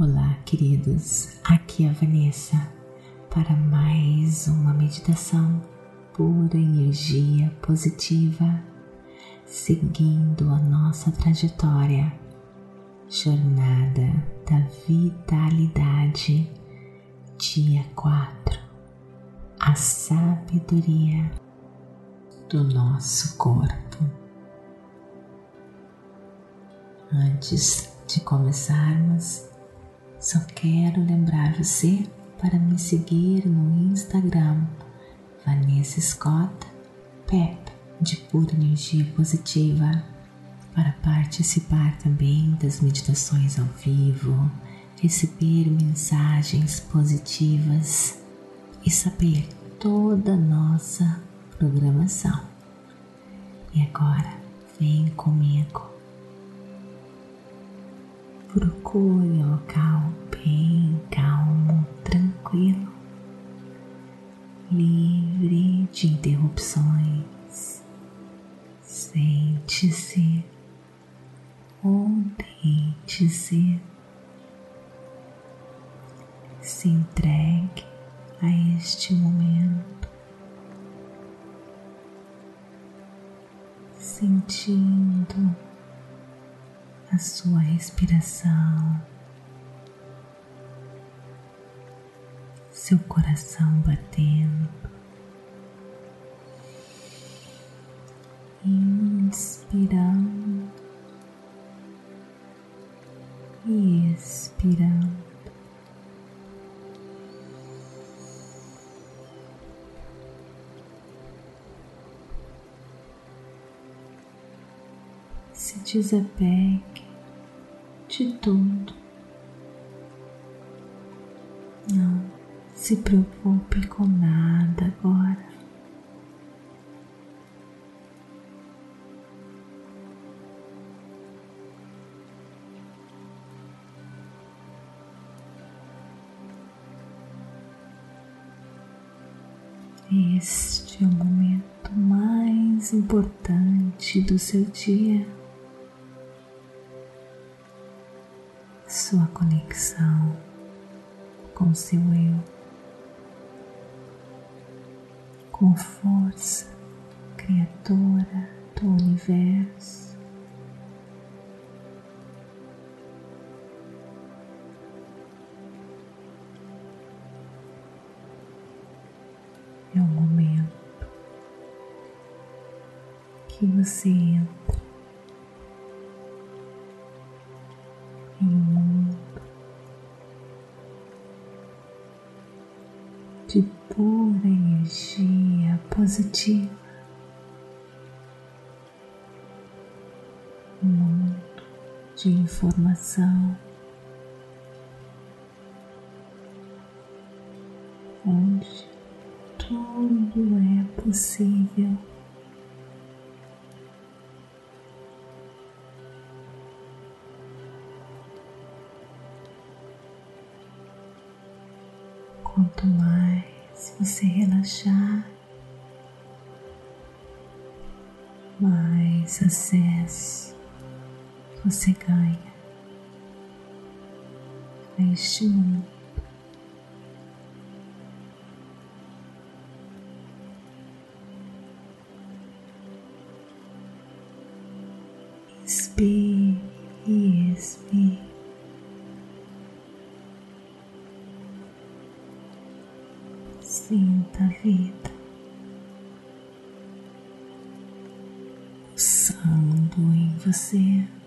Olá, queridos. Aqui é a Vanessa para mais uma meditação pura energia positiva, seguindo a nossa trajetória, jornada da vitalidade, dia 4, a sabedoria do nosso corpo. Antes de começarmos, só quero lembrar você para me seguir no Instagram Vanessa Scott Pep de pura energia positiva para participar também das meditações ao vivo, receber mensagens positivas e saber toda a nossa programação. E agora, vem comigo Procure um local bem calmo, tranquilo, livre de interrupções. Sente-se a sua respiração, seu coração batendo, inspirando. E expirando. se desapegue de tudo. Não se preocupe com nada agora. Este é o momento mais importante do seu dia. Sua conexão com seu eu, com força criadora do universo. É o momento que você entra positiva. Um mundo de informação onde tudo é possível. Quanto mais você relaxar, mais acesso você ganha a este mundo. Você.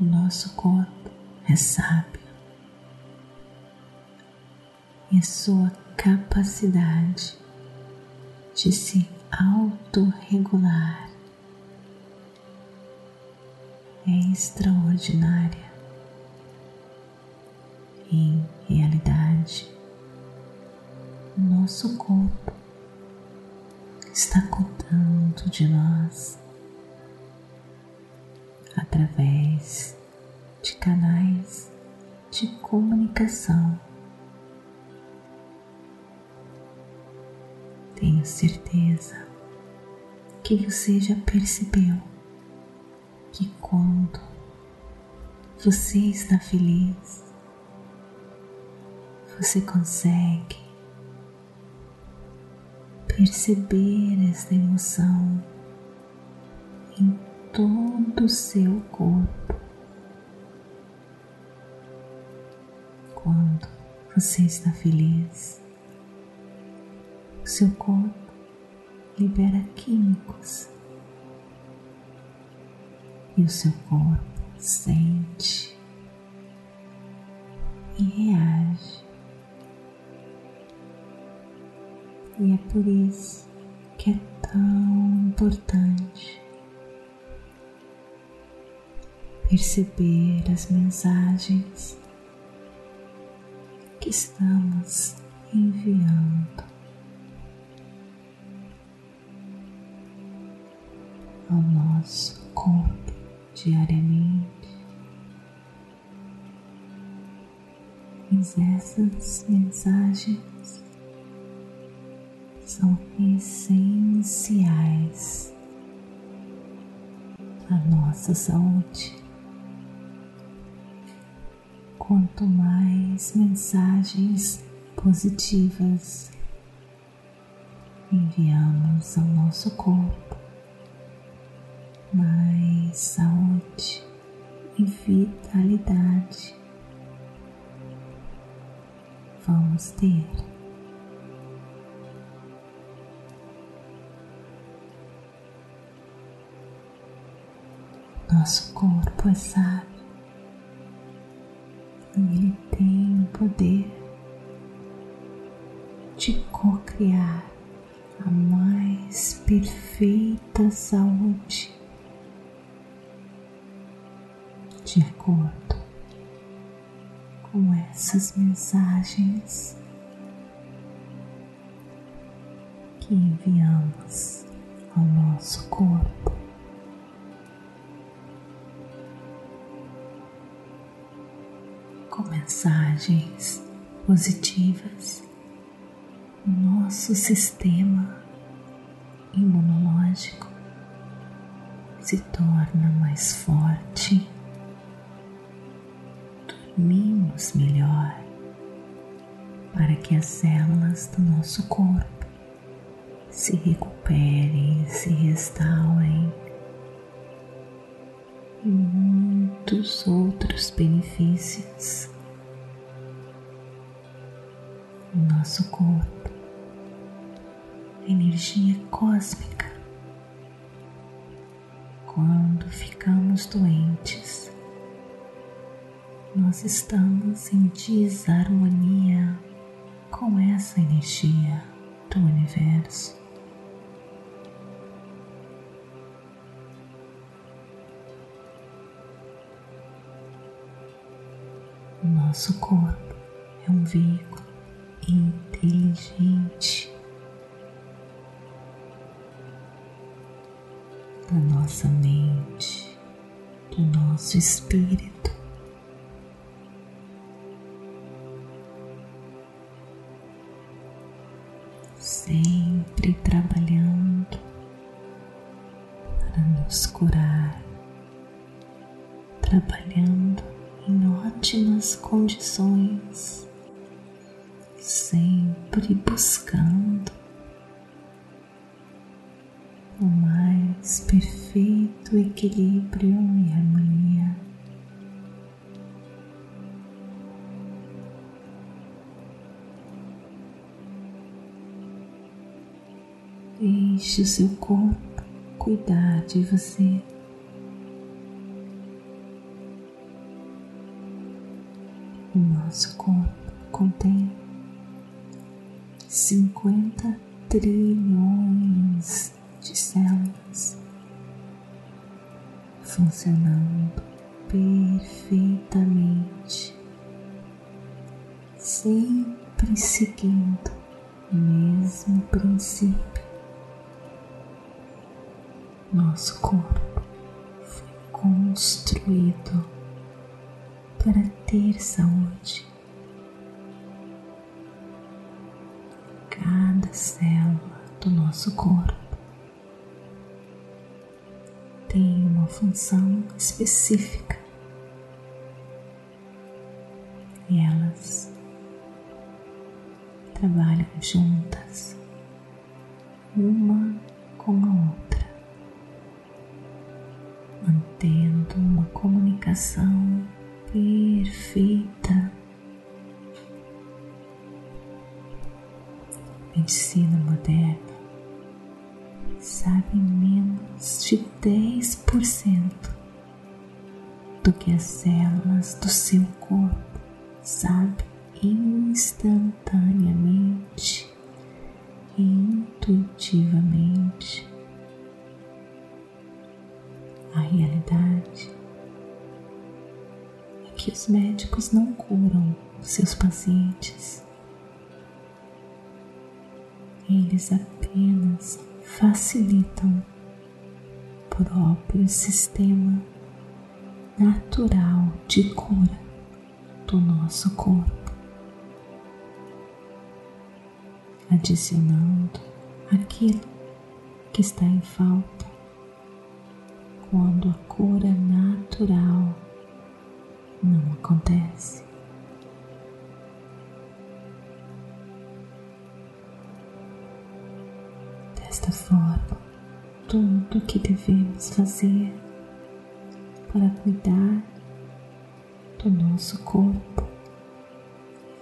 O nosso corpo é sábio e a sua capacidade de se autorregular é extraordinária. Em realidade, o nosso corpo está cuidando de nós através de canais de comunicação. Tenho certeza que você já percebeu que quando você está feliz, você consegue perceber esta emoção em todo o seu corpo. Quando você está feliz, o seu corpo libera químicos e o seu corpo sente e reage. E é por isso que é tão importante perceber as mensagens que estamos enviando ao nosso corpo diariamente. Mas essas mensagens são essenciais à nossa saúde. Quanto mais mensagens positivas enviamos ao nosso corpo, mais saúde e vitalidade vamos ter. Nosso corpo é sábio ele tem o poder de co-criar a mais perfeita saúde de acordo com essas mensagens que enviamos ao nosso corpo. Mensagens positivas, o nosso sistema imunológico se torna mais forte dormimos melhor para que as células do nosso corpo se recuperem, se restaurem e muitos outros benefícios. Nosso corpo, energia cósmica. Quando ficamos doentes, nós estamos em desarmonia com essa energia do universo. Nosso corpo é um veículo inteligente da nossa mente, do nosso espírito. sempre trabalhando para nos curar, trabalhando em ótimas condições, sempre buscando o mais perfeito equilíbrio e harmonia. Deixe o seu corpo cuidar de você. O nosso corpo contém 50 trilhões de células funcionando perfeitamente, sempre seguindo o mesmo princípio. Nosso corpo foi construído para ter saúde. Célula do nosso corpo tem uma função específica e elas trabalham juntas, uma com a outra, mantendo uma comunicação perfeita. Do que as células do seu corpo sabe instantaneamente e intuitivamente. A realidade é que os médicos não curam seus pacientes, eles apenas facilitam próprio sistema natural de cura do nosso corpo, adicionando aquilo que está em falta quando a cura natural não acontece. Desta forma, tudo o que devemos fazer para cuidar do nosso corpo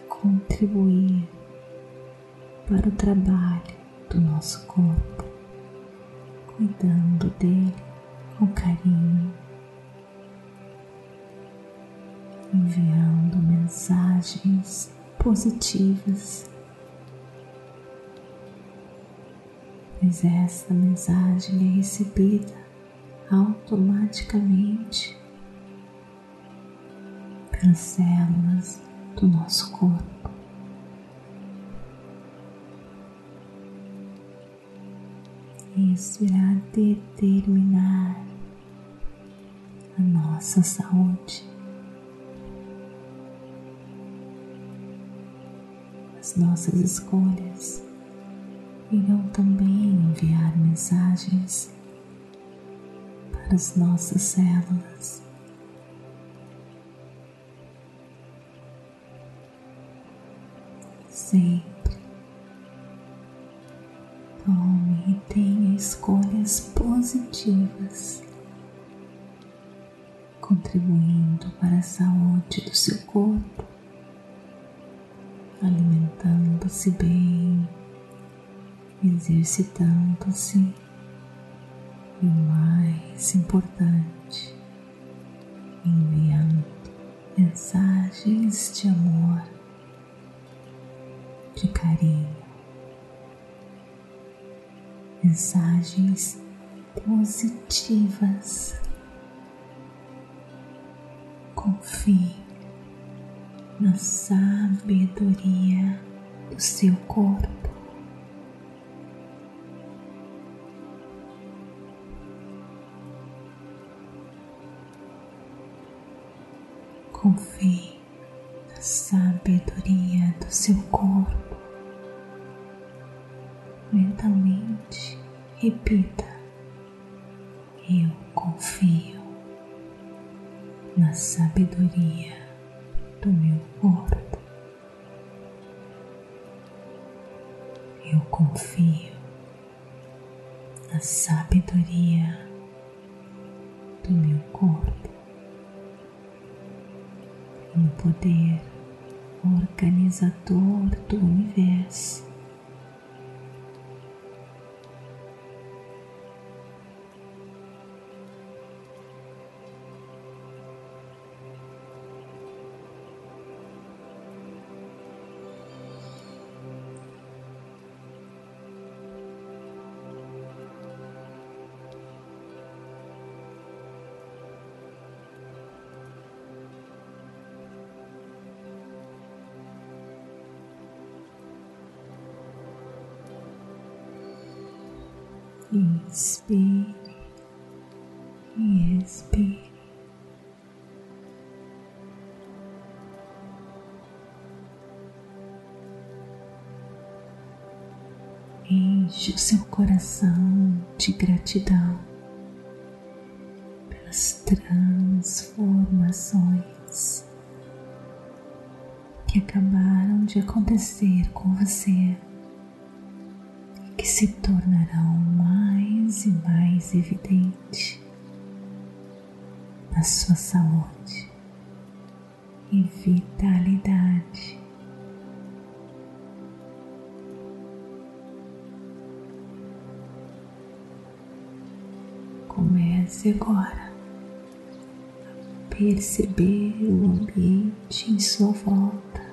e contribuir para o trabalho do nosso corpo, cuidando dele com carinho, enviando mensagens positivas. Pois essa mensagem é recebida automaticamente pelas células do nosso corpo. Isso irá determinar a nossa saúde. As nossas escolhas irão também enviar mensagens para as nossas células. sempre. Tome e tenha escolhas positivas, contribuindo para a saúde do seu corpo, alimentando-se bem, exercitando-se e o mais importante, enviando mensagens de amor de carinho, mensagens positivas. Confie na sabedoria do seu corpo. Repita: Eu confio na sabedoria do meu corpo. Eu confio na sabedoria do meu corpo. No poder organizador do universo Inspire e expire. Enche o seu coração de gratidão pelas transformações que acabaram de acontecer com você que se tornarão mais e mais evidente na sua saúde e vitalidade. Comece agora a perceber o ambiente em sua volta.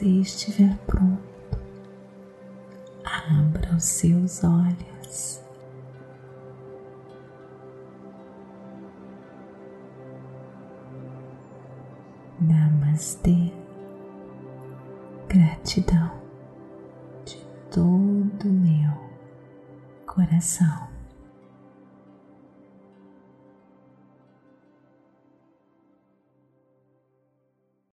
Você estiver pronto, abra os seus olhos. Namastê. Gratidão de todo meu coração.